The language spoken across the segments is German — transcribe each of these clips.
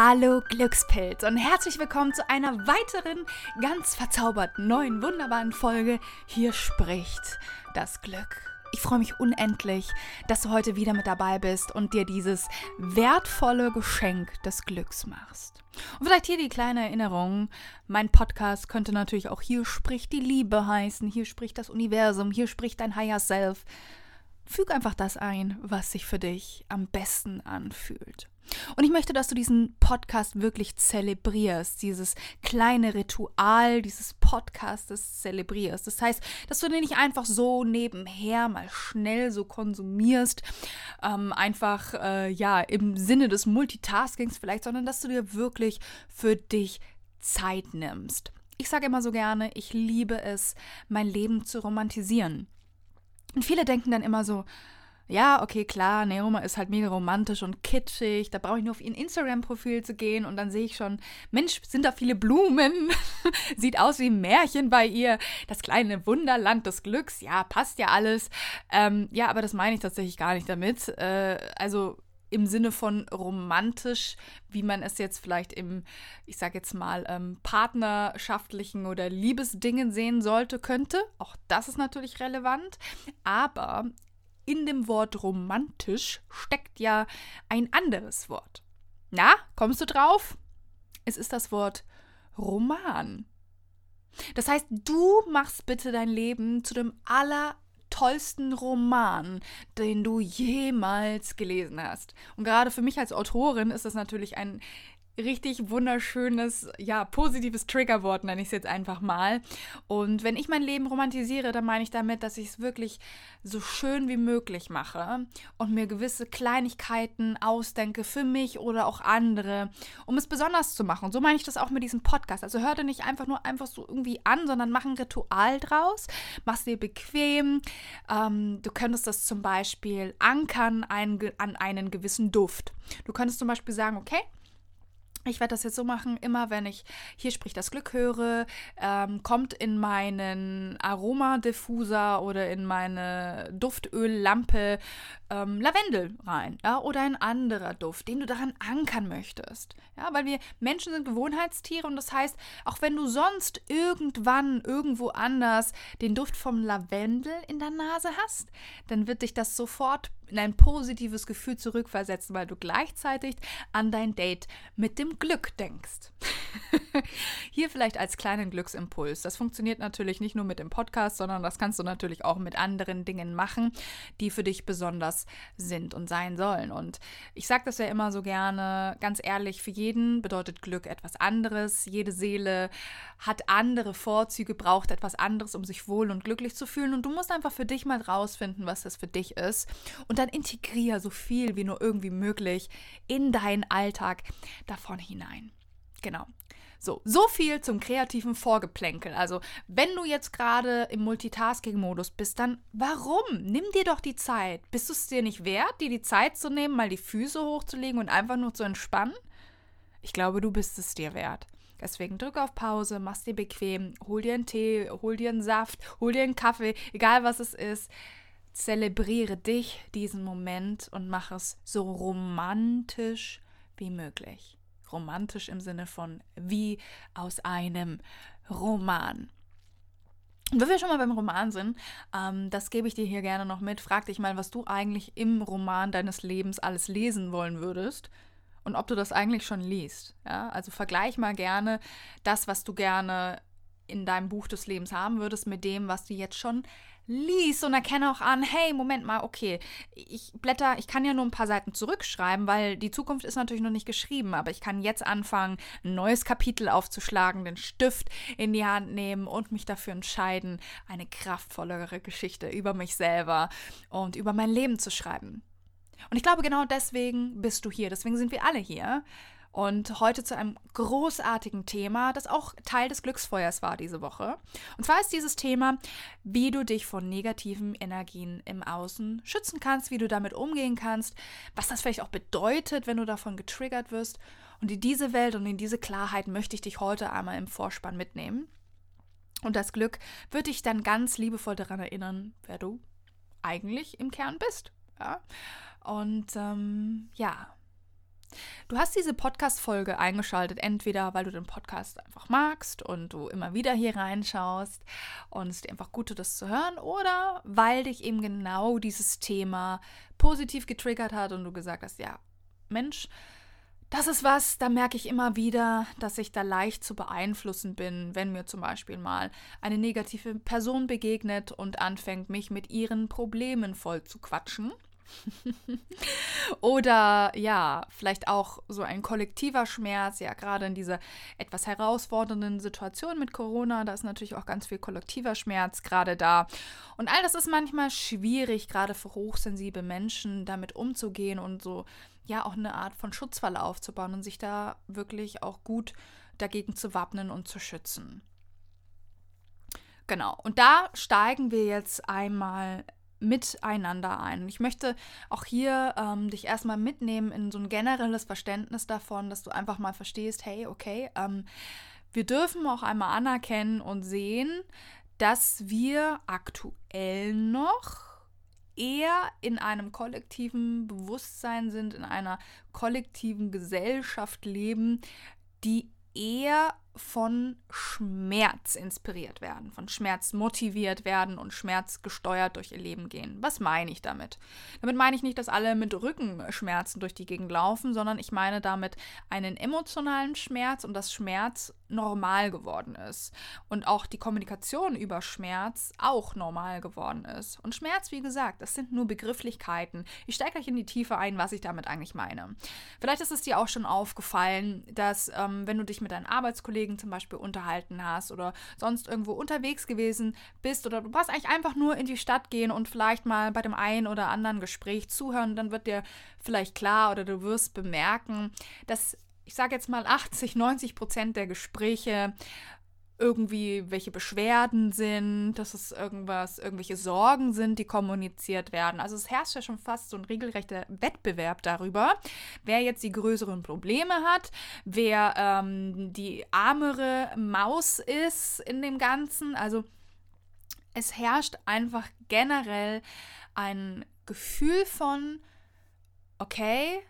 Hallo Glückspilz und herzlich willkommen zu einer weiteren ganz verzauberten, neuen, wunderbaren Folge. Hier spricht das Glück. Ich freue mich unendlich, dass du heute wieder mit dabei bist und dir dieses wertvolle Geschenk des Glücks machst. Und vielleicht hier die kleine Erinnerung. Mein Podcast könnte natürlich auch hier spricht die Liebe heißen, hier spricht das Universum, hier spricht dein Higher Self. Füg einfach das ein, was sich für dich am besten anfühlt. Und ich möchte, dass du diesen Podcast wirklich zelebrierst, dieses kleine Ritual dieses Podcastes zelebrierst. Das heißt, dass du den nicht einfach so nebenher mal schnell so konsumierst, ähm, einfach äh, ja im Sinne des Multitaskings vielleicht, sondern dass du dir wirklich für dich Zeit nimmst. Ich sage immer so gerne, ich liebe es, mein Leben zu romantisieren. Und viele denken dann immer so, ja, okay, klar, Neoma ist halt mega romantisch und kitschig. Da brauche ich nur auf ihr Instagram-Profil zu gehen und dann sehe ich schon, Mensch, sind da viele Blumen. Sieht aus wie ein Märchen bei ihr. Das kleine Wunderland des Glücks. Ja, passt ja alles. Ähm, ja, aber das meine ich tatsächlich gar nicht damit. Äh, also im Sinne von romantisch, wie man es jetzt vielleicht im, ich sage jetzt mal, ähm, partnerschaftlichen oder Liebesdingen sehen sollte, könnte. Auch das ist natürlich relevant. Aber in dem Wort romantisch steckt ja ein anderes Wort. Na, kommst du drauf? Es ist das Wort Roman. Das heißt, du machst bitte dein Leben zu dem allertollsten Roman, den du jemals gelesen hast. Und gerade für mich als Autorin ist das natürlich ein richtig wunderschönes, ja, positives Triggerwort, nenne ich es jetzt einfach mal. Und wenn ich mein Leben romantisiere, dann meine ich damit, dass ich es wirklich so schön wie möglich mache und mir gewisse Kleinigkeiten ausdenke für mich oder auch andere, um es besonders zu machen. Und so meine ich das auch mit diesem Podcast. Also hör dir nicht einfach nur einfach so irgendwie an, sondern mach ein Ritual draus, mach es dir bequem. Ähm, du könntest das zum Beispiel ankern an einen gewissen Duft. Du könntest zum Beispiel sagen, okay, ich werde das jetzt so machen, immer wenn ich hier spricht das Glück höre, ähm, kommt in meinen Aromadiffuser oder in meine Duftöllampe ähm, Lavendel rein ja, oder ein anderer Duft, den du daran ankern möchtest. Ja, weil wir Menschen sind Gewohnheitstiere und das heißt, auch wenn du sonst irgendwann irgendwo anders den Duft vom Lavendel in der Nase hast, dann wird dich das sofort in ein positives Gefühl zurückversetzen, weil du gleichzeitig an dein Date mit dem Glück denkst. Hier vielleicht als kleinen Glücksimpuls. Das funktioniert natürlich nicht nur mit dem Podcast, sondern das kannst du natürlich auch mit anderen Dingen machen, die für dich besonders sind und sein sollen. Und ich sage das ja immer so gerne, ganz ehrlich, für jeden bedeutet Glück etwas anderes. Jede Seele hat andere Vorzüge, braucht etwas anderes, um sich wohl und glücklich zu fühlen. Und du musst einfach für dich mal rausfinden, was das für dich ist. Und dann integriere so viel wie nur irgendwie möglich in deinen Alltag davon hinein. Genau. So, so viel zum kreativen Vorgeplänkel. Also, wenn du jetzt gerade im Multitasking-Modus bist, dann warum? Nimm dir doch die Zeit. Bist du es dir nicht wert, dir die Zeit zu nehmen, mal die Füße hochzulegen und einfach nur zu entspannen? Ich glaube, du bist es dir wert. Deswegen drück auf Pause, mach's dir bequem, hol dir einen Tee, hol dir einen Saft, hol dir einen Kaffee, egal was es ist. Zelebriere dich diesen Moment und mach es so romantisch wie möglich romantisch im Sinne von wie aus einem Roman. Und wenn wir schon mal beim Roman sind, ähm, das gebe ich dir hier gerne noch mit. Frag dich mal, was du eigentlich im Roman deines Lebens alles lesen wollen würdest und ob du das eigentlich schon liest. Ja? Also vergleich mal gerne das, was du gerne in deinem Buch des Lebens haben würdest, mit dem, was du jetzt schon liest und erkenne auch an, hey, Moment mal, okay, ich blätter, ich kann ja nur ein paar Seiten zurückschreiben, weil die Zukunft ist natürlich noch nicht geschrieben, aber ich kann jetzt anfangen, ein neues Kapitel aufzuschlagen, den Stift in die Hand nehmen und mich dafür entscheiden, eine kraftvollere Geschichte über mich selber und über mein Leben zu schreiben. Und ich glaube, genau deswegen bist du hier, deswegen sind wir alle hier. Und heute zu einem großartigen Thema, das auch Teil des Glücksfeuers war diese Woche. Und zwar ist dieses Thema, wie du dich von negativen Energien im Außen schützen kannst, wie du damit umgehen kannst, was das vielleicht auch bedeutet, wenn du davon getriggert wirst. Und in diese Welt und in diese Klarheit möchte ich dich heute einmal im Vorspann mitnehmen. Und das Glück wird dich dann ganz liebevoll daran erinnern, wer du eigentlich im Kern bist. Ja? Und ähm, ja, Du hast diese Podcast-Folge eingeschaltet, entweder weil du den Podcast einfach magst und du immer wieder hier reinschaust und es dir einfach gut tut, das zu hören, oder weil dich eben genau dieses Thema positiv getriggert hat und du gesagt hast, ja, Mensch, das ist was, da merke ich immer wieder, dass ich da leicht zu beeinflussen bin, wenn mir zum Beispiel mal eine negative Person begegnet und anfängt, mich mit ihren Problemen voll zu quatschen. Oder ja, vielleicht auch so ein kollektiver Schmerz, ja, gerade in dieser etwas herausfordernden Situation mit Corona, da ist natürlich auch ganz viel kollektiver Schmerz gerade da. Und all das ist manchmal schwierig, gerade für hochsensible Menschen damit umzugehen und so, ja, auch eine Art von Schutzwall aufzubauen und sich da wirklich auch gut dagegen zu wappnen und zu schützen. Genau, und da steigen wir jetzt einmal miteinander ein. ich möchte auch hier ähm, dich erstmal mitnehmen in so ein generelles Verständnis davon, dass du einfach mal verstehst, hey, okay, ähm, wir dürfen auch einmal anerkennen und sehen, dass wir aktuell noch eher in einem kollektiven Bewusstsein sind, in einer kollektiven Gesellschaft leben, die eher von Schmerz inspiriert werden, von Schmerz motiviert werden und Schmerz gesteuert durch ihr Leben gehen. Was meine ich damit? Damit meine ich nicht, dass alle mit Rückenschmerzen durch die Gegend laufen, sondern ich meine damit einen emotionalen Schmerz und dass Schmerz normal geworden ist und auch die Kommunikation über Schmerz auch normal geworden ist. Und Schmerz, wie gesagt, das sind nur Begrifflichkeiten. Ich steige gleich in die Tiefe ein, was ich damit eigentlich meine. Vielleicht ist es dir auch schon aufgefallen, dass ähm, wenn du dich mit deinen Arbeitskollegen Kollegen zum Beispiel unterhalten hast oder sonst irgendwo unterwegs gewesen bist oder du brauchst eigentlich einfach nur in die Stadt gehen und vielleicht mal bei dem einen oder anderen Gespräch zuhören, dann wird dir vielleicht klar oder du wirst bemerken, dass ich sage jetzt mal 80, 90 Prozent der Gespräche irgendwie welche Beschwerden sind, dass es irgendwas, irgendwelche Sorgen sind, die kommuniziert werden. Also es herrscht ja schon fast so ein regelrechter Wettbewerb darüber, wer jetzt die größeren Probleme hat, wer ähm, die armere Maus ist in dem Ganzen. Also es herrscht einfach generell ein Gefühl von, okay,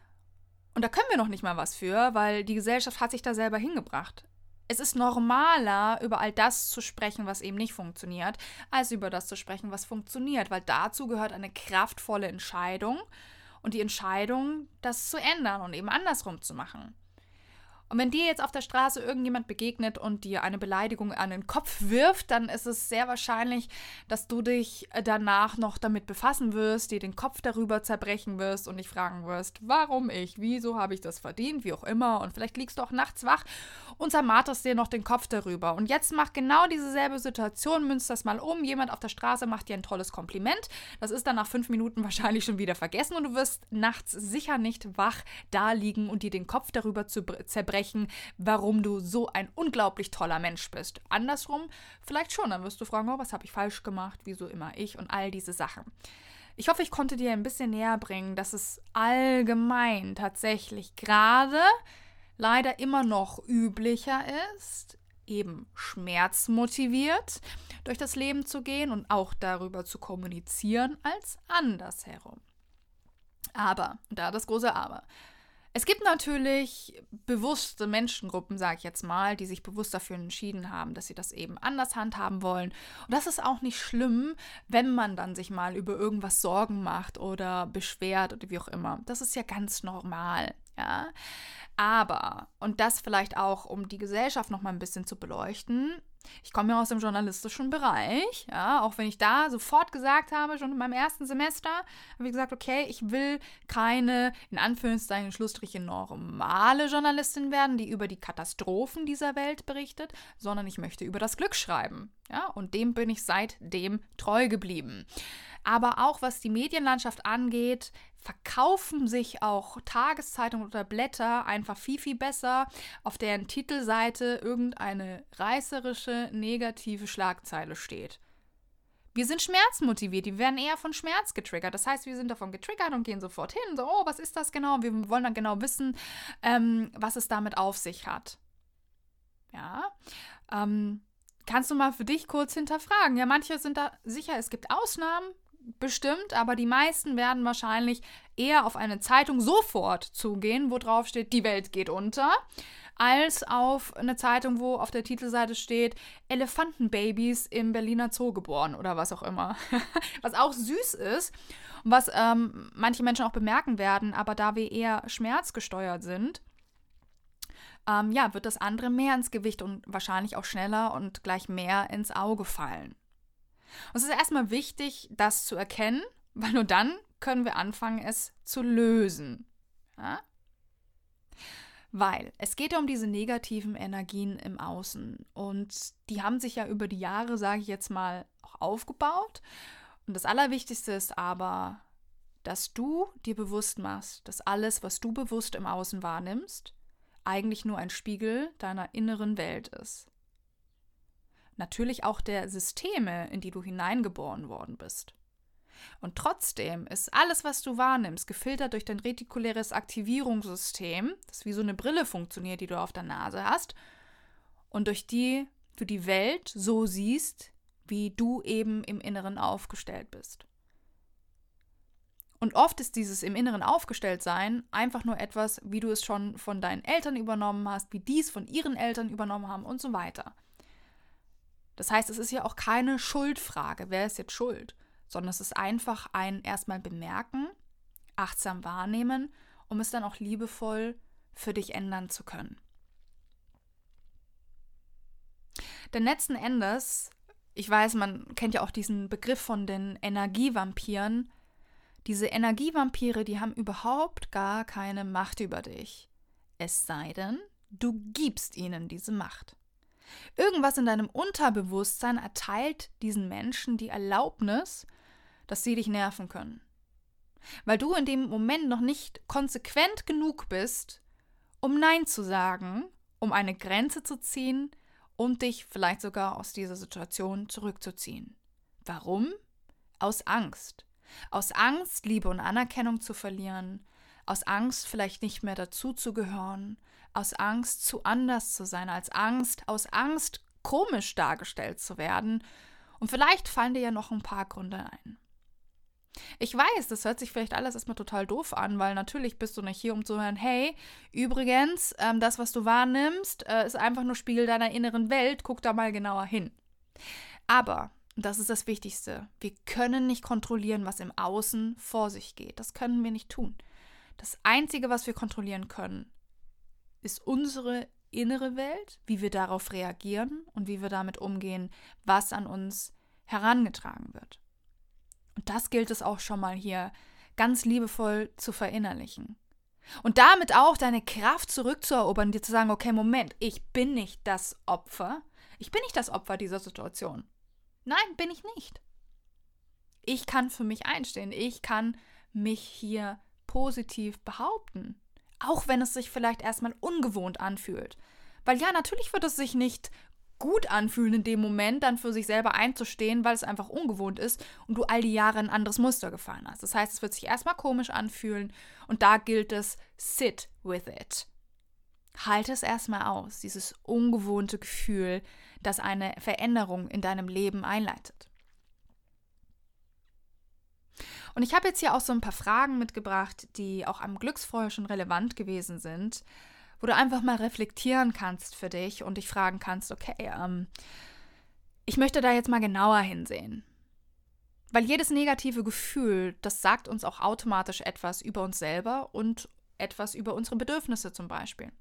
und da können wir noch nicht mal was für, weil die Gesellschaft hat sich da selber hingebracht es ist normaler, über all das zu sprechen, was eben nicht funktioniert, als über das zu sprechen, was funktioniert, weil dazu gehört eine kraftvolle Entscheidung und die Entscheidung, das zu ändern und eben andersrum zu machen. Und wenn dir jetzt auf der Straße irgendjemand begegnet und dir eine Beleidigung an den Kopf wirft, dann ist es sehr wahrscheinlich, dass du dich danach noch damit befassen wirst, dir den Kopf darüber zerbrechen wirst und dich fragen wirst, warum ich, wieso habe ich das verdient, wie auch immer. Und vielleicht liegst du auch nachts wach und zermarterst dir noch den Kopf darüber. Und jetzt mach genau dieselbe Situation, münzt das mal um. Jemand auf der Straße macht dir ein tolles Kompliment. Das ist dann nach fünf Minuten wahrscheinlich schon wieder vergessen und du wirst nachts sicher nicht wach da liegen und dir den Kopf darüber zerbrechen sprechen, warum du so ein unglaublich toller Mensch bist. Andersrum, vielleicht schon, dann wirst du fragen, oh, was habe ich falsch gemacht, wieso immer ich und all diese Sachen. Ich hoffe, ich konnte dir ein bisschen näher bringen, dass es allgemein tatsächlich gerade leider immer noch üblicher ist, eben schmerzmotiviert durch das Leben zu gehen und auch darüber zu kommunizieren als andersherum. Aber, da das große Aber, es gibt natürlich bewusste Menschengruppen, sage ich jetzt mal, die sich bewusst dafür entschieden haben, dass sie das eben anders handhaben wollen. Und das ist auch nicht schlimm, wenn man dann sich mal über irgendwas Sorgen macht oder beschwert oder wie auch immer. Das ist ja ganz normal, ja. Aber, und das vielleicht auch, um die Gesellschaft noch mal ein bisschen zu beleuchten, ich komme ja aus dem journalistischen Bereich, ja, auch wenn ich da sofort gesagt habe, schon in meinem ersten Semester, habe ich gesagt, okay, ich will keine, in Anführungszeichen, Schlussstriche, normale Journalistin werden, die über die Katastrophen dieser Welt berichtet, sondern ich möchte über das Glück schreiben. Ja, und dem bin ich seitdem treu geblieben. Aber auch was die Medienlandschaft angeht, verkaufen sich auch Tageszeitungen oder Blätter einfach viel, viel besser, auf deren Titelseite irgendeine reißerische, negative Schlagzeile steht. Wir sind schmerzmotiviert, die werden eher von Schmerz getriggert. Das heißt, wir sind davon getriggert und gehen sofort hin. So, oh, was ist das genau? Wir wollen dann genau wissen, ähm, was es damit auf sich hat. Ja. Ähm, kannst du mal für dich kurz hinterfragen? Ja, manche sind da sicher, es gibt Ausnahmen, bestimmt, aber die meisten werden wahrscheinlich eher auf eine Zeitung sofort zugehen, wo drauf steht, die Welt geht unter, als auf eine Zeitung, wo auf der Titelseite steht, Elefantenbabys im Berliner Zoo geboren oder was auch immer. was auch süß ist und was ähm, manche Menschen auch bemerken werden, aber da wir eher schmerzgesteuert sind, ähm, ja, wird das andere mehr ins Gewicht und wahrscheinlich auch schneller und gleich mehr ins Auge fallen. Und es ist erstmal wichtig, das zu erkennen, weil nur dann können wir anfangen, es zu lösen. Ja? Weil es geht ja um diese negativen Energien im Außen und die haben sich ja über die Jahre, sage ich jetzt mal, auch aufgebaut. Und das Allerwichtigste ist aber, dass du dir bewusst machst, dass alles, was du bewusst im Außen wahrnimmst, eigentlich nur ein Spiegel deiner inneren Welt ist natürlich auch der Systeme, in die du hineingeboren worden bist. Und trotzdem ist alles, was du wahrnimmst, gefiltert durch dein retikuläres Aktivierungssystem, das wie so eine Brille funktioniert, die du auf der Nase hast, und durch die du die Welt so siehst, wie du eben im Inneren aufgestellt bist. Und oft ist dieses im Inneren aufgestellt sein einfach nur etwas, wie du es schon von deinen Eltern übernommen hast, wie dies von ihren Eltern übernommen haben und so weiter. Das heißt, es ist ja auch keine Schuldfrage, wer ist jetzt schuld, sondern es ist einfach ein erstmal bemerken, achtsam wahrnehmen, um es dann auch liebevoll für dich ändern zu können. Denn letzten Endes, ich weiß, man kennt ja auch diesen Begriff von den Energievampiren. Diese Energievampire, die haben überhaupt gar keine Macht über dich. Es sei denn, du gibst ihnen diese Macht. Irgendwas in deinem Unterbewusstsein erteilt diesen Menschen die Erlaubnis, dass sie dich nerven können. Weil du in dem Moment noch nicht konsequent genug bist, um Nein zu sagen, um eine Grenze zu ziehen und dich vielleicht sogar aus dieser Situation zurückzuziehen. Warum? Aus Angst. Aus Angst, Liebe und Anerkennung zu verlieren, aus Angst, vielleicht nicht mehr dazuzugehören, aus Angst, zu anders zu sein, als Angst, aus Angst, komisch dargestellt zu werden. Und vielleicht fallen dir ja noch ein paar Gründe ein. Ich weiß, das hört sich vielleicht alles erstmal total doof an, weil natürlich bist du nicht hier, um zu hören, hey, übrigens, ähm, das, was du wahrnimmst, äh, ist einfach nur Spiegel deiner inneren Welt, guck da mal genauer hin. Aber, das ist das Wichtigste, wir können nicht kontrollieren, was im Außen vor sich geht. Das können wir nicht tun. Das Einzige, was wir kontrollieren können, ist unsere innere Welt, wie wir darauf reagieren und wie wir damit umgehen, was an uns herangetragen wird. Und das gilt es auch schon mal hier ganz liebevoll zu verinnerlichen. Und damit auch deine Kraft zurückzuerobern, dir zu sagen, okay, Moment, ich bin nicht das Opfer. Ich bin nicht das Opfer dieser Situation. Nein, bin ich nicht. Ich kann für mich einstehen. Ich kann mich hier positiv behaupten. Auch wenn es sich vielleicht erstmal ungewohnt anfühlt. Weil ja, natürlich wird es sich nicht gut anfühlen in dem Moment, dann für sich selber einzustehen, weil es einfach ungewohnt ist und du all die Jahre ein anderes Muster gefahren hast. Das heißt, es wird sich erstmal komisch anfühlen und da gilt es, sit with it. Halte es erstmal aus, dieses ungewohnte Gefühl, das eine Veränderung in deinem Leben einleitet. Und ich habe jetzt hier auch so ein paar Fragen mitgebracht, die auch am Glücksfeuer schon relevant gewesen sind, wo du einfach mal reflektieren kannst für dich und dich fragen kannst, okay, ähm, ich möchte da jetzt mal genauer hinsehen. Weil jedes negative Gefühl, das sagt uns auch automatisch etwas über uns selber und etwas über unsere Bedürfnisse zum Beispiel.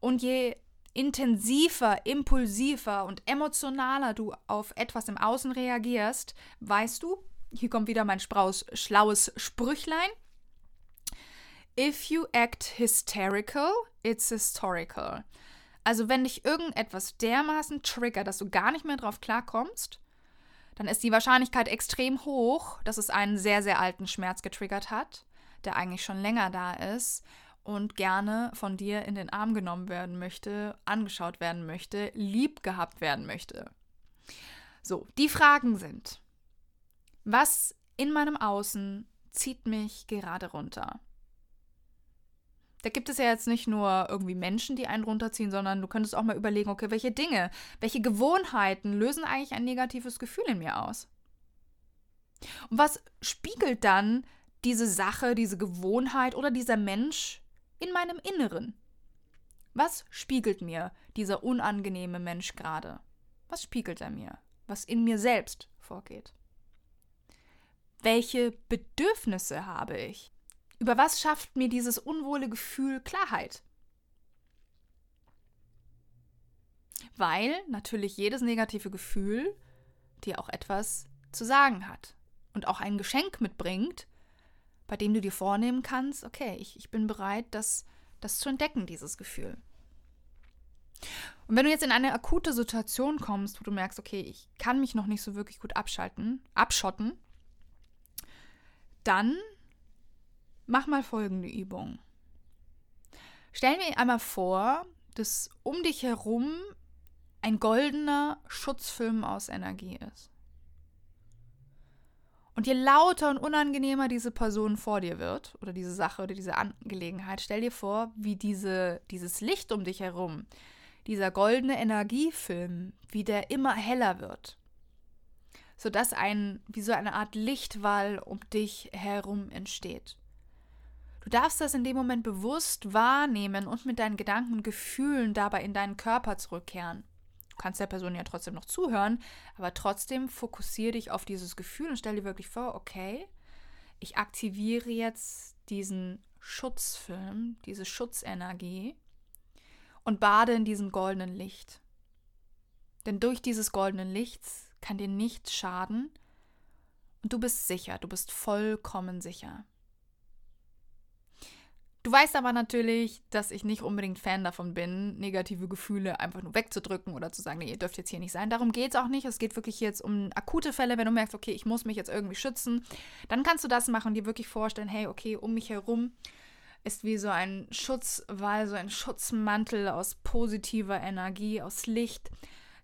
Und je intensiver, impulsiver und emotionaler du auf etwas im Außen reagierst, weißt du, hier kommt wieder mein schlaues Sprüchlein. If you act hysterical, it's historical. Also wenn dich irgendetwas dermaßen triggert, dass du gar nicht mehr drauf klarkommst, dann ist die Wahrscheinlichkeit extrem hoch, dass es einen sehr, sehr alten Schmerz getriggert hat, der eigentlich schon länger da ist und gerne von dir in den Arm genommen werden möchte, angeschaut werden möchte, lieb gehabt werden möchte. So, die Fragen sind, was in meinem Außen zieht mich gerade runter? Da gibt es ja jetzt nicht nur irgendwie Menschen, die einen runterziehen, sondern du könntest auch mal überlegen, okay, welche Dinge, welche Gewohnheiten lösen eigentlich ein negatives Gefühl in mir aus? Und was spiegelt dann diese Sache, diese Gewohnheit oder dieser Mensch in meinem Inneren? Was spiegelt mir dieser unangenehme Mensch gerade? Was spiegelt er mir? Was in mir selbst vorgeht? Welche Bedürfnisse habe ich? Über was schafft mir dieses unwohle Gefühl Klarheit? Weil natürlich jedes negative Gefühl dir auch etwas zu sagen hat und auch ein Geschenk mitbringt, bei dem du dir vornehmen kannst, okay, ich, ich bin bereit, das, das zu entdecken, dieses Gefühl. Und wenn du jetzt in eine akute Situation kommst, wo du merkst, okay, ich kann mich noch nicht so wirklich gut abschalten, abschotten, dann mach mal folgende Übung. Stell mir einmal vor, dass um dich herum ein goldener Schutzfilm aus Energie ist. Und je lauter und unangenehmer diese Person vor dir wird, oder diese Sache oder diese Angelegenheit, stell dir vor, wie diese, dieses Licht um dich herum, dieser goldene Energiefilm, wie der immer heller wird. Sodass ein, wie so eine Art Lichtwall um dich herum entsteht. Du darfst das in dem Moment bewusst wahrnehmen und mit deinen Gedanken und Gefühlen dabei in deinen Körper zurückkehren. Kannst der Person ja trotzdem noch zuhören, aber trotzdem fokussiere dich auf dieses Gefühl und stell dir wirklich vor, okay, ich aktiviere jetzt diesen Schutzfilm, diese Schutzenergie und bade in diesem goldenen Licht. Denn durch dieses goldenen Lichts kann dir nichts schaden und du bist sicher, du bist vollkommen sicher. Du weißt aber natürlich, dass ich nicht unbedingt Fan davon bin, negative Gefühle einfach nur wegzudrücken oder zu sagen, nee, ihr dürft jetzt hier nicht sein. Darum geht es auch nicht. Es geht wirklich jetzt um akute Fälle, wenn du merkst, okay, ich muss mich jetzt irgendwie schützen. Dann kannst du das machen und dir wirklich vorstellen, hey, okay, um mich herum ist wie so ein Schutzwall, so ein Schutzmantel aus positiver Energie, aus Licht,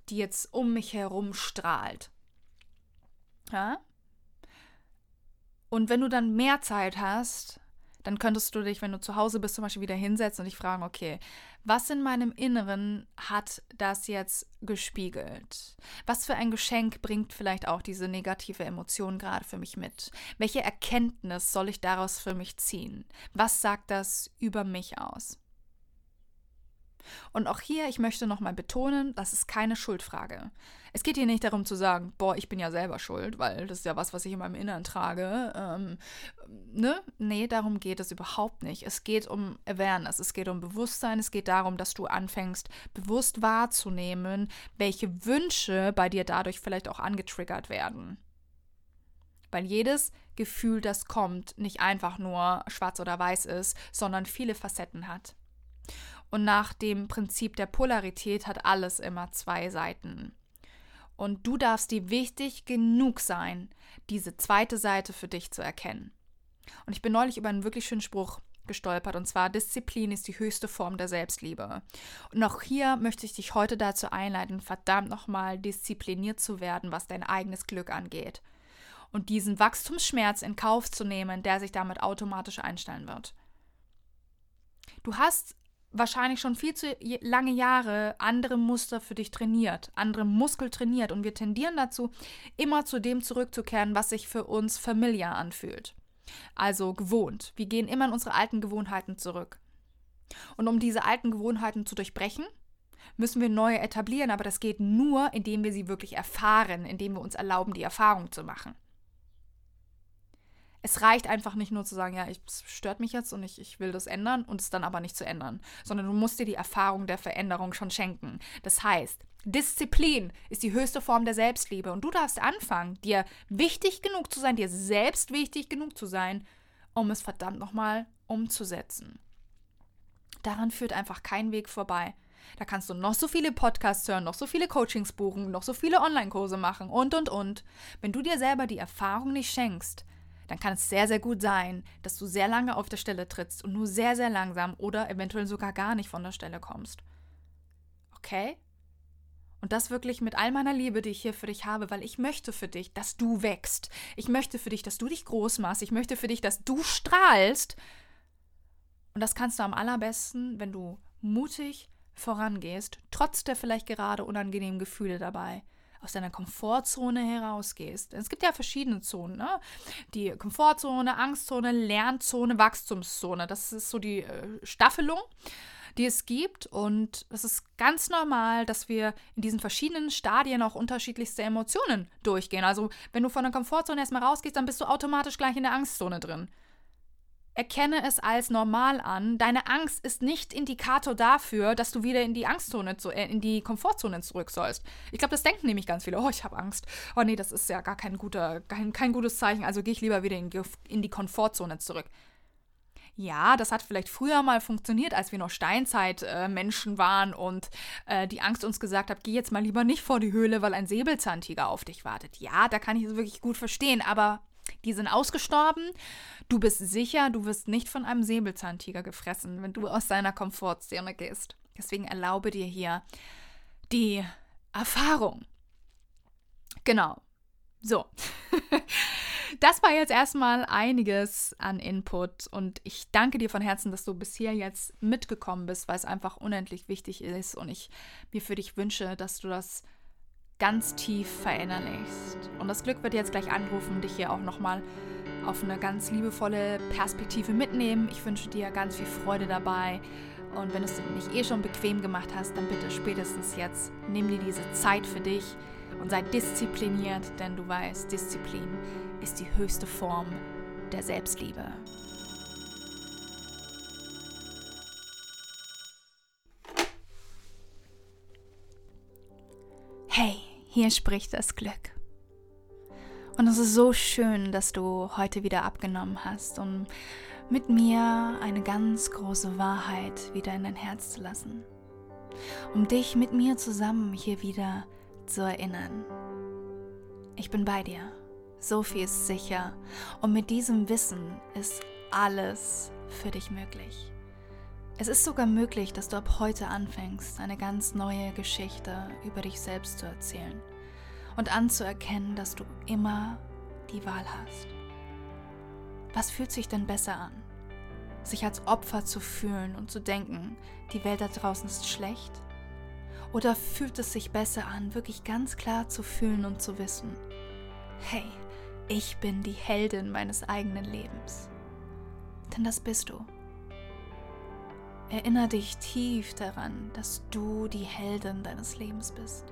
die jetzt um mich herum strahlt. Ja? Und wenn du dann mehr Zeit hast, dann könntest du dich, wenn du zu Hause bist, zum Beispiel wieder hinsetzen und dich fragen, okay, was in meinem Inneren hat das jetzt gespiegelt? Was für ein Geschenk bringt vielleicht auch diese negative Emotion gerade für mich mit? Welche Erkenntnis soll ich daraus für mich ziehen? Was sagt das über mich aus? Und auch hier, ich möchte nochmal betonen, das ist keine Schuldfrage. Es geht hier nicht darum zu sagen, boah, ich bin ja selber schuld, weil das ist ja was, was ich in meinem Inneren trage. Ähm, ne? Nee, darum geht es überhaupt nicht. Es geht um Awareness, es geht um Bewusstsein, es geht darum, dass du anfängst, bewusst wahrzunehmen, welche Wünsche bei dir dadurch vielleicht auch angetriggert werden. Weil jedes Gefühl, das kommt, nicht einfach nur schwarz oder weiß ist, sondern viele Facetten hat. Und nach dem Prinzip der Polarität hat alles immer zwei Seiten. Und du darfst dir wichtig genug sein, diese zweite Seite für dich zu erkennen. Und ich bin neulich über einen wirklich schönen Spruch gestolpert, und zwar Disziplin ist die höchste Form der Selbstliebe. Und auch hier möchte ich dich heute dazu einleiten, verdammt nochmal diszipliniert zu werden, was dein eigenes Glück angeht. Und diesen Wachstumsschmerz in Kauf zu nehmen, der sich damit automatisch einstellen wird. Du hast wahrscheinlich schon viel zu lange Jahre andere Muster für dich trainiert, andere Muskel trainiert und wir tendieren dazu, immer zu dem zurückzukehren, was sich für uns familiar anfühlt. Also gewohnt. Wir gehen immer in unsere alten Gewohnheiten zurück. Und um diese alten Gewohnheiten zu durchbrechen, müssen wir neue etablieren, aber das geht nur, indem wir sie wirklich erfahren, indem wir uns erlauben, die Erfahrung zu machen es reicht einfach nicht nur zu sagen, ja, es stört mich jetzt und ich, ich will das ändern und es dann aber nicht zu ändern, sondern du musst dir die Erfahrung der Veränderung schon schenken. Das heißt, Disziplin ist die höchste Form der Selbstliebe und du darfst anfangen, dir wichtig genug zu sein, dir selbst wichtig genug zu sein, um es verdammt nochmal umzusetzen. Daran führt einfach kein Weg vorbei. Da kannst du noch so viele Podcasts hören, noch so viele Coachings buchen, noch so viele Online-Kurse machen und, und, und. Wenn du dir selber die Erfahrung nicht schenkst, dann kann es sehr, sehr gut sein, dass du sehr lange auf der Stelle trittst und nur sehr, sehr langsam oder eventuell sogar gar nicht von der Stelle kommst. Okay? Und das wirklich mit all meiner Liebe, die ich hier für dich habe, weil ich möchte für dich, dass du wächst. Ich möchte für dich, dass du dich groß machst. Ich möchte für dich, dass du strahlst. Und das kannst du am allerbesten, wenn du mutig vorangehst, trotz der vielleicht gerade unangenehmen Gefühle dabei aus deiner Komfortzone herausgehst. Es gibt ja verschiedene Zonen, ne? Die Komfortzone, Angstzone, Lernzone, Wachstumszone. Das ist so die äh, Staffelung, die es gibt. Und es ist ganz normal, dass wir in diesen verschiedenen Stadien auch unterschiedlichste Emotionen durchgehen. Also, wenn du von der Komfortzone erstmal rausgehst, dann bist du automatisch gleich in der Angstzone drin. Erkenne es als normal an. Deine Angst ist nicht Indikator dafür, dass du wieder in die Angstzone, zu, äh, in die Komfortzone zurück sollst. Ich glaube, das denken nämlich ganz viele. Oh, ich habe Angst. Oh nee, das ist ja gar kein, guter, kein, kein gutes Zeichen. Also gehe ich lieber wieder in, in die Komfortzone zurück. Ja, das hat vielleicht früher mal funktioniert, als wir noch Steinzeit-Menschen äh, waren und äh, die Angst uns gesagt hat, geh jetzt mal lieber nicht vor die Höhle, weil ein Säbelzahntiger auf dich wartet. Ja, da kann ich es wirklich gut verstehen, aber die sind ausgestorben. Du bist sicher, du wirst nicht von einem Säbelzahntiger gefressen, wenn du aus deiner Komfortzone gehst. Deswegen erlaube dir hier die Erfahrung. Genau. So. Das war jetzt erstmal einiges an Input und ich danke dir von Herzen, dass du bis hier jetzt mitgekommen bist, weil es einfach unendlich wichtig ist und ich mir für dich wünsche, dass du das ganz tief verinnerlichst. Und das Glück wird jetzt gleich anrufen, dich hier auch nochmal auf eine ganz liebevolle Perspektive mitnehmen. Ich wünsche dir ganz viel Freude dabei. Und wenn du es nicht eh schon bequem gemacht hast, dann bitte spätestens jetzt nimm dir diese Zeit für dich und sei diszipliniert, denn du weißt, Disziplin ist die höchste Form der Selbstliebe. Hey, hier spricht das Glück. Und es ist so schön, dass du heute wieder abgenommen hast, um mit mir eine ganz große Wahrheit wieder in dein Herz zu lassen. Um dich mit mir zusammen hier wieder zu erinnern. Ich bin bei dir. So viel ist sicher. Und mit diesem Wissen ist alles für dich möglich. Es ist sogar möglich, dass du ab heute anfängst, eine ganz neue Geschichte über dich selbst zu erzählen und anzuerkennen, dass du immer die Wahl hast. Was fühlt sich denn besser an? Sich als Opfer zu fühlen und zu denken, die Welt da draußen ist schlecht? Oder fühlt es sich besser an, wirklich ganz klar zu fühlen und zu wissen, hey, ich bin die Heldin meines eigenen Lebens? Denn das bist du. Erinnere dich tief daran, dass du die Heldin deines Lebens bist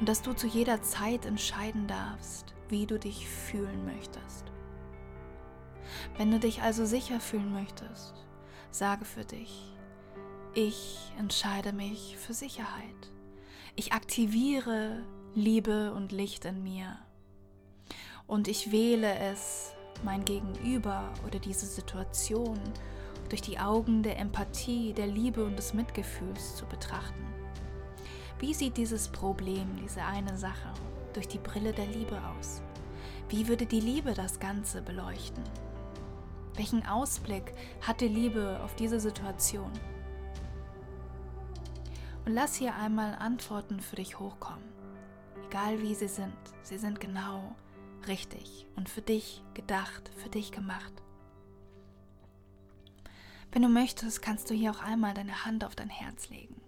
und dass du zu jeder Zeit entscheiden darfst, wie du dich fühlen möchtest. Wenn du dich also sicher fühlen möchtest, sage für dich, ich entscheide mich für Sicherheit. Ich aktiviere Liebe und Licht in mir. Und ich wähle es, mein Gegenüber oder diese Situation durch die Augen der Empathie, der Liebe und des Mitgefühls zu betrachten. Wie sieht dieses Problem, diese eine Sache, durch die Brille der Liebe aus? Wie würde die Liebe das Ganze beleuchten? Welchen Ausblick hat die Liebe auf diese Situation? Und lass hier einmal Antworten für dich hochkommen. Egal wie sie sind, sie sind genau richtig und für dich gedacht, für dich gemacht. Wenn du möchtest, kannst du hier auch einmal deine Hand auf dein Herz legen.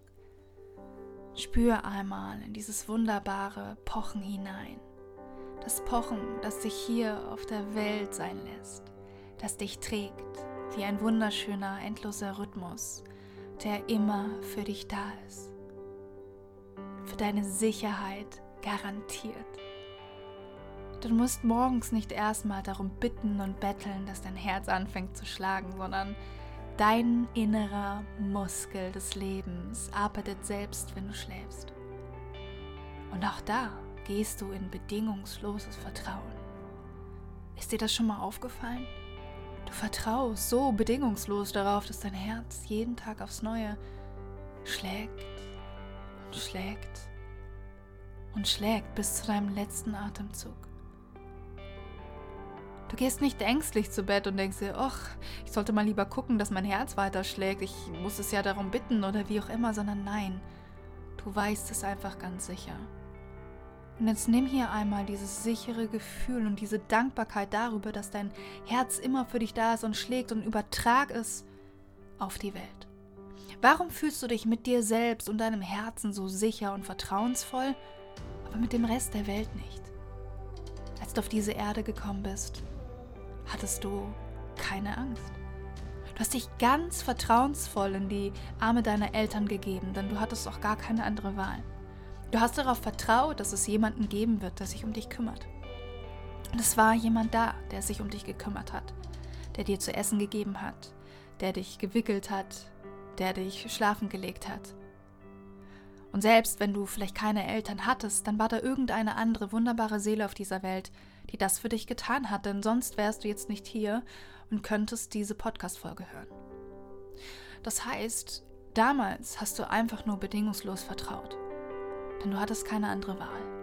Spür einmal in dieses wunderbare Pochen hinein. Das Pochen, das dich hier auf der Welt sein lässt, das dich trägt wie ein wunderschöner, endloser Rhythmus, der immer für dich da ist. Für deine Sicherheit garantiert. Du musst morgens nicht erstmal darum bitten und betteln, dass dein Herz anfängt zu schlagen, sondern Dein innerer Muskel des Lebens arbeitet selbst, wenn du schläfst. Und auch da gehst du in bedingungsloses Vertrauen. Ist dir das schon mal aufgefallen? Du vertraust so bedingungslos darauf, dass dein Herz jeden Tag aufs Neue schlägt und schlägt und schlägt bis zu deinem letzten Atemzug. Du gehst nicht ängstlich zu Bett und denkst dir, ach, ich sollte mal lieber gucken, dass mein Herz weiter schlägt, ich muss es ja darum bitten oder wie auch immer, sondern nein, du weißt es einfach ganz sicher. Und jetzt nimm hier einmal dieses sichere Gefühl und diese Dankbarkeit darüber, dass dein Herz immer für dich da ist und schlägt und übertrag es auf die Welt. Warum fühlst du dich mit dir selbst und deinem Herzen so sicher und vertrauensvoll, aber mit dem Rest der Welt nicht? Als du auf diese Erde gekommen bist, hattest du keine Angst. Du hast dich ganz vertrauensvoll in die Arme deiner Eltern gegeben, denn du hattest auch gar keine andere Wahl. Du hast darauf vertraut, dass es jemanden geben wird, der sich um dich kümmert. Und es war jemand da, der sich um dich gekümmert hat, der dir zu essen gegeben hat, der dich gewickelt hat, der dich schlafen gelegt hat. Und selbst wenn du vielleicht keine Eltern hattest, dann war da irgendeine andere wunderbare Seele auf dieser Welt, die das für dich getan hat, denn sonst wärst du jetzt nicht hier und könntest diese Podcast-Folge hören. Das heißt, damals hast du einfach nur bedingungslos vertraut, denn du hattest keine andere Wahl.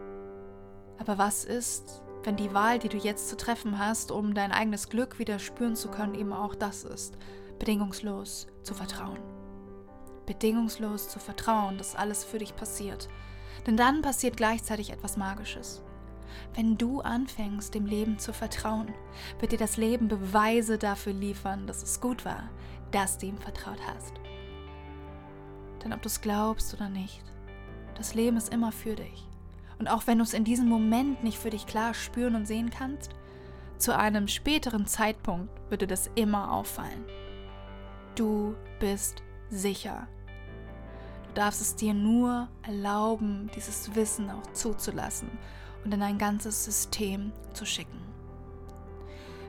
Aber was ist, wenn die Wahl, die du jetzt zu treffen hast, um dein eigenes Glück wieder spüren zu können, eben auch das ist, bedingungslos zu vertrauen? Bedingungslos zu vertrauen, dass alles für dich passiert. Denn dann passiert gleichzeitig etwas Magisches. Wenn du anfängst, dem Leben zu vertrauen, wird dir das Leben Beweise dafür liefern, dass es gut war, dass du ihm vertraut hast. Denn ob du es glaubst oder nicht, das Leben ist immer für dich. Und auch wenn du es in diesem Moment nicht für dich klar spüren und sehen kannst, zu einem späteren Zeitpunkt wird dir das immer auffallen. Du bist sicher. Du darfst es dir nur erlauben, dieses Wissen auch zuzulassen und in ein ganzes System zu schicken.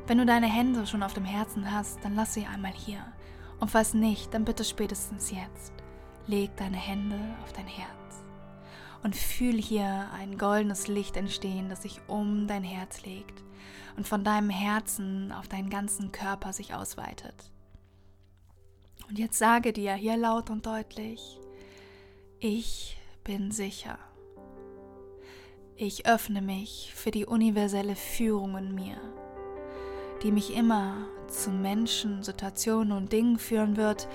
Wenn du deine Hände schon auf dem Herzen hast, dann lass sie einmal hier. Und falls nicht, dann bitte spätestens jetzt. Leg deine Hände auf dein Herz und fühl hier ein goldenes Licht entstehen, das sich um dein Herz legt und von deinem Herzen auf deinen ganzen Körper sich ausweitet. Und jetzt sage dir hier laut und deutlich, ich bin sicher. Ich öffne mich für die universelle Führung in mir, die mich immer zu Menschen, Situationen und Dingen führen wird,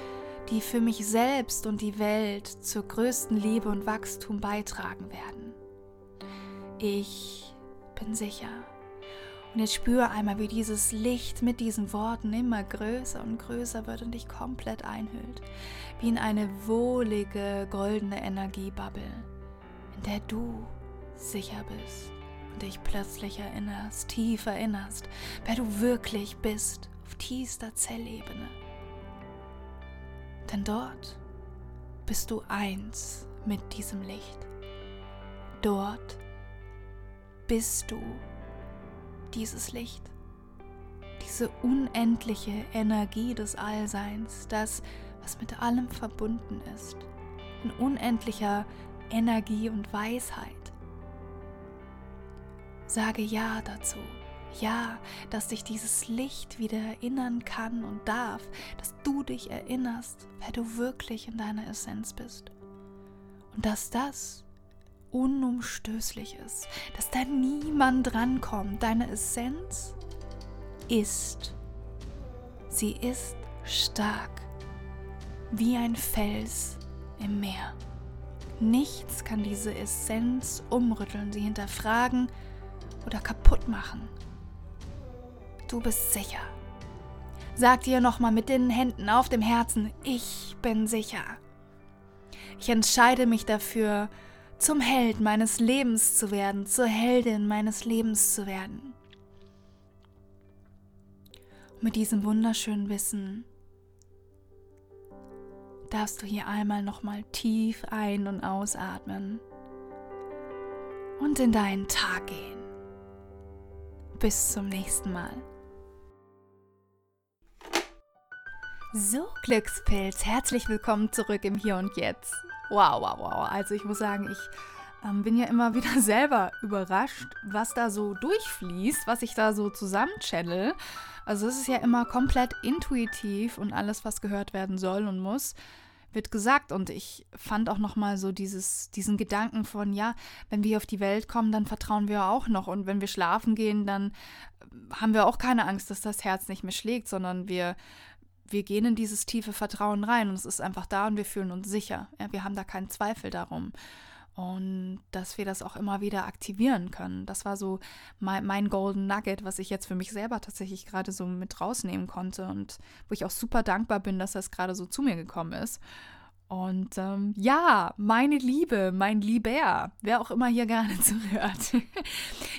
die für mich selbst und die Welt zur größten Liebe und Wachstum beitragen werden. Ich bin sicher. Und jetzt spüre einmal, wie dieses Licht mit diesen Worten immer größer und größer wird und dich komplett einhüllt. Wie in eine wohlige, goldene Energiebubble, in der du sicher bist und dich plötzlich erinnerst, tief erinnerst, wer du wirklich bist auf tiefster Zellebene. Denn dort bist du eins mit diesem Licht. Dort bist du dieses Licht, diese unendliche Energie des Allseins, das, was mit allem verbunden ist, in unendlicher Energie und Weisheit Sage Ja dazu. Ja, dass dich dieses Licht wieder erinnern kann und darf, dass du dich erinnerst, wer du wirklich in deiner Essenz bist. Und dass das unumstößlich ist, dass da niemand rankommt. Deine Essenz ist. Sie ist stark, wie ein Fels im Meer. Nichts kann diese Essenz umrütteln, sie hinterfragen, oder kaputt machen. Du bist sicher. Sag dir nochmal mit den Händen auf dem Herzen, ich bin sicher. Ich entscheide mich dafür, zum Held meines Lebens zu werden, zur Heldin meines Lebens zu werden. Mit diesem wunderschönen Wissen darfst du hier einmal nochmal tief ein- und ausatmen und in deinen Tag gehen. Bis zum nächsten Mal. So, Glückspilz, herzlich willkommen zurück im Hier und Jetzt. Wow, wow, wow. Also ich muss sagen, ich ähm, bin ja immer wieder selber überrascht, was da so durchfließt, was ich da so zusammenchannel. Also es ist ja immer komplett intuitiv und alles, was gehört werden soll und muss, wird gesagt und ich fand auch noch mal so dieses diesen Gedanken von ja, wenn wir auf die Welt kommen, dann vertrauen wir auch noch und wenn wir schlafen gehen, dann haben wir auch keine Angst, dass das Herz nicht mehr schlägt, sondern wir wir gehen in dieses tiefe Vertrauen rein und es ist einfach da und wir fühlen uns sicher. Ja, wir haben da keinen Zweifel darum. Und dass wir das auch immer wieder aktivieren können. Das war so mein, mein Golden Nugget, was ich jetzt für mich selber tatsächlich gerade so mit rausnehmen konnte und wo ich auch super dankbar bin, dass das gerade so zu mir gekommen ist. Und ähm, ja, meine Liebe, mein Lieber, wer auch immer hier gerne zuhört.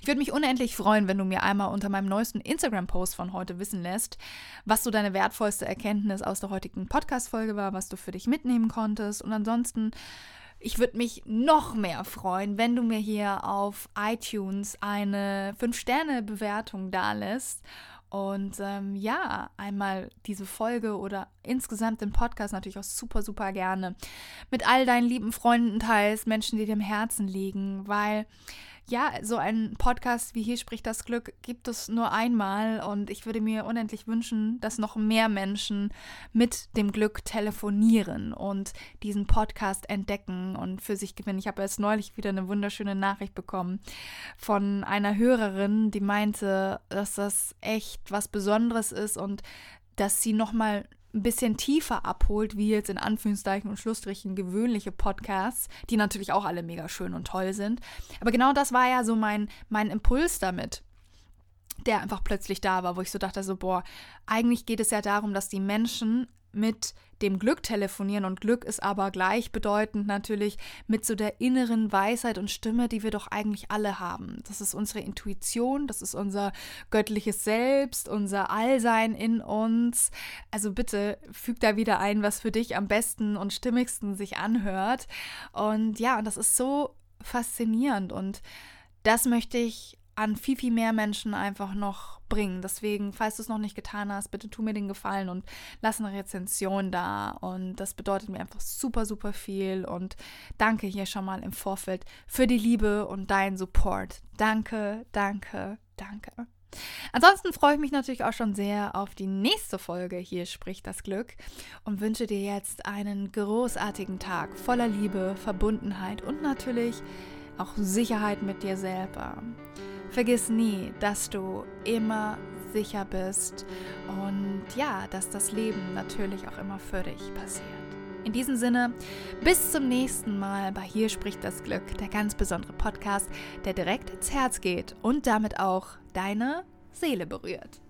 ich würde mich unendlich freuen, wenn du mir einmal unter meinem neuesten Instagram-Post von heute wissen lässt, was so deine wertvollste Erkenntnis aus der heutigen Podcast-Folge war, was du für dich mitnehmen konntest. Und ansonsten, ich würde mich noch mehr freuen, wenn du mir hier auf iTunes eine 5-Sterne-Bewertung da lässt. Und ähm, ja, einmal diese Folge oder insgesamt den Podcast natürlich auch super, super gerne mit all deinen lieben Freunden teilst, Menschen, die dir im Herzen liegen, weil ja, so ein Podcast wie hier spricht das Glück gibt es nur einmal und ich würde mir unendlich wünschen, dass noch mehr Menschen mit dem Glück telefonieren und diesen Podcast entdecken und für sich gewinnen. Ich habe jetzt neulich wieder eine wunderschöne Nachricht bekommen von einer Hörerin, die meinte, dass das echt was Besonderes ist und dass sie nochmal ein bisschen tiefer abholt, wie jetzt in Anführungszeichen und Schlussstrichen gewöhnliche Podcasts, die natürlich auch alle mega schön und toll sind. Aber genau das war ja so mein, mein Impuls damit der einfach plötzlich da war, wo ich so dachte, so, boah, eigentlich geht es ja darum, dass die Menschen mit dem Glück telefonieren und Glück ist aber gleichbedeutend natürlich mit so der inneren Weisheit und Stimme, die wir doch eigentlich alle haben. Das ist unsere Intuition, das ist unser göttliches Selbst, unser Allsein in uns. Also bitte füg da wieder ein, was für dich am besten und stimmigsten sich anhört. Und ja, und das ist so faszinierend und das möchte ich an viel, viel mehr Menschen einfach noch bringen. Deswegen, falls du es noch nicht getan hast, bitte tu mir den Gefallen und lass eine Rezension da. Und das bedeutet mir einfach super, super viel. Und danke hier schon mal im Vorfeld für die Liebe und deinen Support. Danke, danke, danke. Ansonsten freue ich mich natürlich auch schon sehr auf die nächste Folge Hier spricht das Glück und wünsche dir jetzt einen großartigen Tag voller Liebe, Verbundenheit und natürlich auch Sicherheit mit dir selber. Vergiss nie, dass du immer sicher bist und ja, dass das Leben natürlich auch immer für dich passiert. In diesem Sinne, bis zum nächsten Mal bei Hier spricht das Glück, der ganz besondere Podcast, der direkt ins Herz geht und damit auch deine Seele berührt.